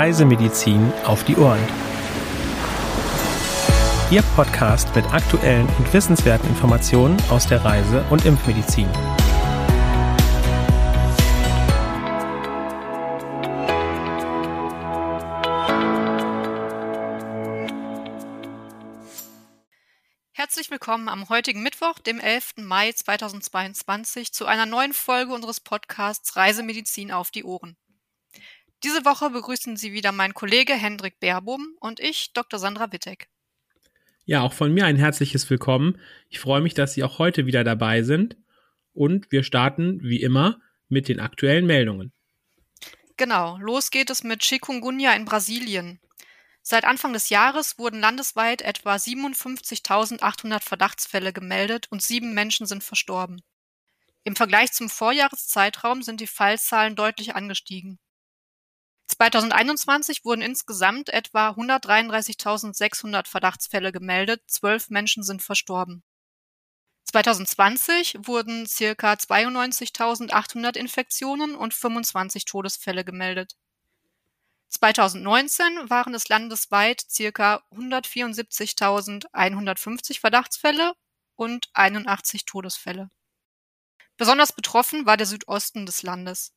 Reisemedizin auf die Ohren. Ihr Podcast mit aktuellen und wissenswerten Informationen aus der Reise- und Impfmedizin. Herzlich willkommen am heutigen Mittwoch, dem 11. Mai 2022, zu einer neuen Folge unseres Podcasts Reisemedizin auf die Ohren. Diese Woche begrüßen Sie wieder mein Kollege Hendrik Berbum und ich, Dr. Sandra Wittek. Ja, auch von mir ein herzliches Willkommen. Ich freue mich, dass Sie auch heute wieder dabei sind. Und wir starten, wie immer, mit den aktuellen Meldungen. Genau, los geht es mit Chikungunya in Brasilien. Seit Anfang des Jahres wurden landesweit etwa 57.800 Verdachtsfälle gemeldet und sieben Menschen sind verstorben. Im Vergleich zum Vorjahreszeitraum sind die Fallzahlen deutlich angestiegen. 2021 wurden insgesamt etwa 133.600 Verdachtsfälle gemeldet, zwölf Menschen sind verstorben. 2020 wurden circa 92.800 Infektionen und 25 Todesfälle gemeldet. 2019 waren es landesweit circa 174.150 Verdachtsfälle und 81 Todesfälle. Besonders betroffen war der Südosten des Landes.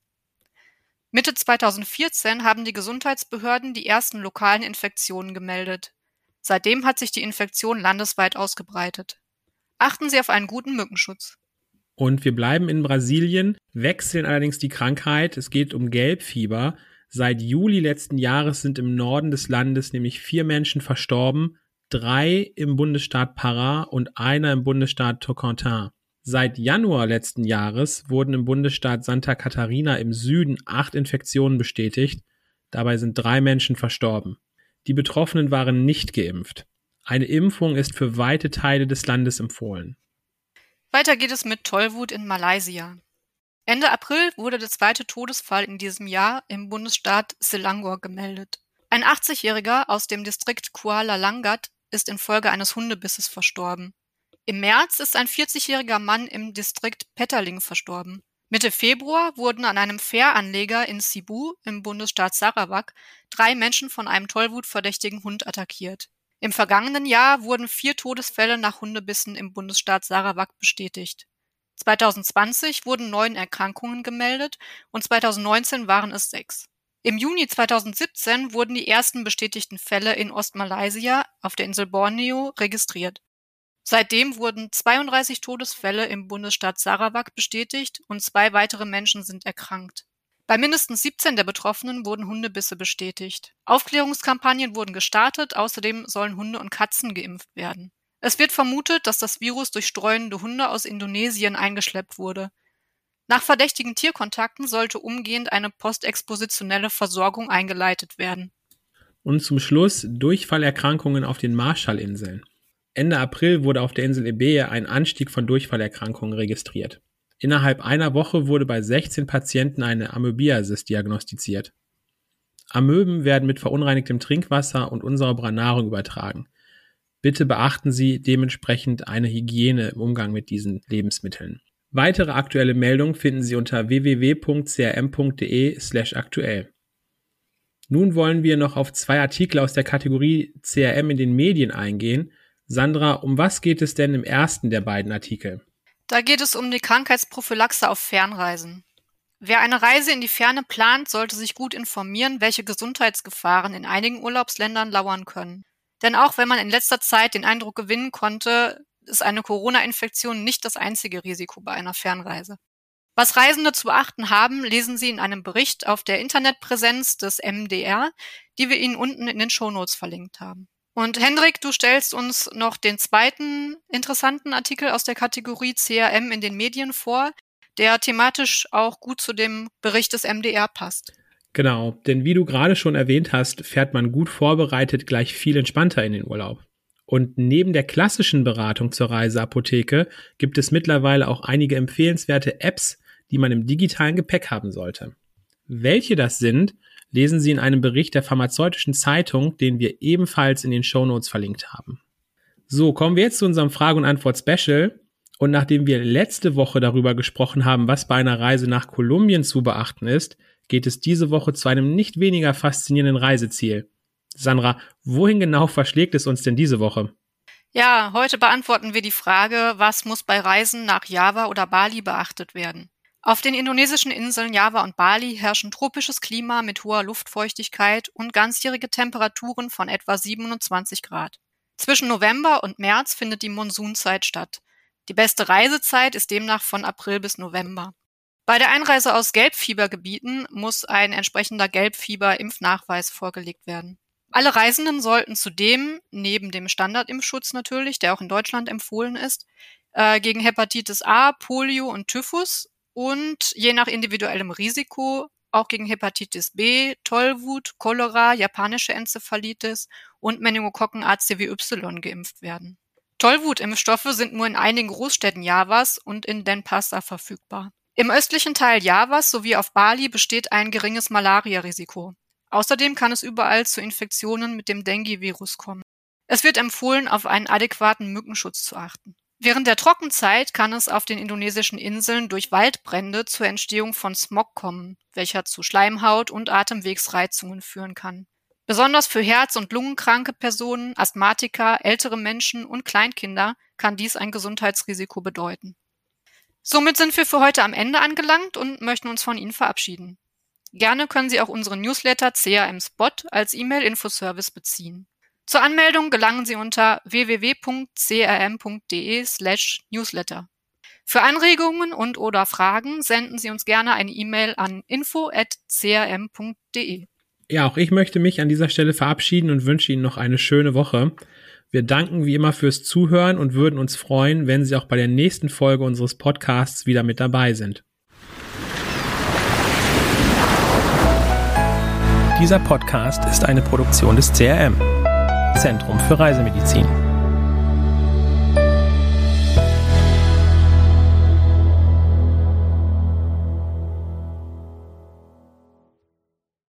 Mitte 2014 haben die Gesundheitsbehörden die ersten lokalen Infektionen gemeldet. Seitdem hat sich die Infektion landesweit ausgebreitet. Achten Sie auf einen guten Mückenschutz. Und wir bleiben in Brasilien, wechseln allerdings die Krankheit. Es geht um Gelbfieber. Seit Juli letzten Jahres sind im Norden des Landes nämlich vier Menschen verstorben, drei im Bundesstaat Pará und einer im Bundesstaat Tocantins. Seit Januar letzten Jahres wurden im Bundesstaat Santa Catarina im Süden acht Infektionen bestätigt. Dabei sind drei Menschen verstorben. Die Betroffenen waren nicht geimpft. Eine Impfung ist für weite Teile des Landes empfohlen. Weiter geht es mit Tollwut in Malaysia. Ende April wurde der zweite Todesfall in diesem Jahr im Bundesstaat Selangor gemeldet. Ein 80-Jähriger aus dem Distrikt Kuala Langat ist infolge eines Hundebisses verstorben. Im März ist ein 40-jähriger Mann im Distrikt Petterling verstorben. Mitte Februar wurden an einem Fähranleger in Cebu im Bundesstaat Sarawak drei Menschen von einem tollwutverdächtigen Hund attackiert. Im vergangenen Jahr wurden vier Todesfälle nach Hundebissen im Bundesstaat Sarawak bestätigt. 2020 wurden neun Erkrankungen gemeldet und 2019 waren es sechs. Im Juni 2017 wurden die ersten bestätigten Fälle in Ostmalaysia auf der Insel Borneo registriert. Seitdem wurden 32 Todesfälle im Bundesstaat Sarawak bestätigt und zwei weitere Menschen sind erkrankt. Bei mindestens 17 der Betroffenen wurden Hundebisse bestätigt. Aufklärungskampagnen wurden gestartet, außerdem sollen Hunde und Katzen geimpft werden. Es wird vermutet, dass das Virus durch streunende Hunde aus Indonesien eingeschleppt wurde. Nach verdächtigen Tierkontakten sollte umgehend eine postexpositionelle Versorgung eingeleitet werden. Und zum Schluss Durchfallerkrankungen auf den Marshallinseln. Ende April wurde auf der Insel Ebeye ein Anstieg von Durchfallerkrankungen registriert. Innerhalb einer Woche wurde bei 16 Patienten eine Amöbiasis diagnostiziert. Amöben werden mit verunreinigtem Trinkwasser und unsauberer Nahrung übertragen. Bitte beachten Sie dementsprechend eine Hygiene im Umgang mit diesen Lebensmitteln. Weitere aktuelle Meldungen finden Sie unter www.crm.de/aktuell. Nun wollen wir noch auf zwei Artikel aus der Kategorie CRM in den Medien eingehen, Sandra, um was geht es denn im ersten der beiden Artikel? Da geht es um die Krankheitsprophylaxe auf Fernreisen. Wer eine Reise in die Ferne plant, sollte sich gut informieren, welche Gesundheitsgefahren in einigen Urlaubsländern lauern können. Denn auch wenn man in letzter Zeit den Eindruck gewinnen konnte, ist eine Corona-Infektion nicht das einzige Risiko bei einer Fernreise. Was Reisende zu beachten haben, lesen Sie in einem Bericht auf der Internetpräsenz des MDR, die wir Ihnen unten in den Shownotes verlinkt haben. Und Hendrik, du stellst uns noch den zweiten interessanten Artikel aus der Kategorie CRM in den Medien vor, der thematisch auch gut zu dem Bericht des MDR passt. Genau, denn wie du gerade schon erwähnt hast, fährt man gut vorbereitet gleich viel entspannter in den Urlaub. Und neben der klassischen Beratung zur Reiseapotheke gibt es mittlerweile auch einige empfehlenswerte Apps, die man im digitalen Gepäck haben sollte. Welche das sind, lesen Sie in einem Bericht der pharmazeutischen Zeitung, den wir ebenfalls in den Show Notes verlinkt haben. So, kommen wir jetzt zu unserem Frage- und Antwort-Special. Und nachdem wir letzte Woche darüber gesprochen haben, was bei einer Reise nach Kolumbien zu beachten ist, geht es diese Woche zu einem nicht weniger faszinierenden Reiseziel. Sandra, wohin genau verschlägt es uns denn diese Woche? Ja, heute beantworten wir die Frage, was muss bei Reisen nach Java oder Bali beachtet werden. Auf den indonesischen Inseln Java und Bali herrschen tropisches Klima mit hoher Luftfeuchtigkeit und ganzjährige Temperaturen von etwa 27 Grad. Zwischen November und März findet die Monsunzeit statt. Die beste Reisezeit ist demnach von April bis November. Bei der Einreise aus Gelbfiebergebieten muss ein entsprechender Gelbfieber-Impfnachweis vorgelegt werden. Alle Reisenden sollten zudem, neben dem Standardimpfschutz natürlich, der auch in Deutschland empfohlen ist, äh, gegen Hepatitis A, Polio und Typhus und je nach individuellem Risiko auch gegen Hepatitis B, Tollwut, Cholera, japanische Enzephalitis und Meningokokken ACWY geimpft werden. Tollwutimpfstoffe sind nur in einigen Großstädten Javas und in Denpasar verfügbar. Im östlichen Teil Javas sowie auf Bali besteht ein geringes Malariarisiko. Außerdem kann es überall zu Infektionen mit dem Dengue-Virus kommen. Es wird empfohlen, auf einen adäquaten Mückenschutz zu achten. Während der Trockenzeit kann es auf den indonesischen Inseln durch Waldbrände zur Entstehung von Smog kommen, welcher zu Schleimhaut und Atemwegsreizungen führen kann. Besonders für Herz- und Lungenkranke Personen, Asthmatiker, ältere Menschen und Kleinkinder kann dies ein Gesundheitsrisiko bedeuten. Somit sind wir für heute am Ende angelangt und möchten uns von Ihnen verabschieden. Gerne können Sie auch unseren Newsletter CRM Spot als E-Mail-Infoservice beziehen. Zur Anmeldung gelangen Sie unter www.crm.de slash newsletter. Für Anregungen und oder Fragen senden Sie uns gerne eine E-Mail an info.crm.de. Ja, auch ich möchte mich an dieser Stelle verabschieden und wünsche Ihnen noch eine schöne Woche. Wir danken wie immer fürs Zuhören und würden uns freuen, wenn Sie auch bei der nächsten Folge unseres Podcasts wieder mit dabei sind. Dieser Podcast ist eine Produktion des CRM, Zentrum für Reisemedizin.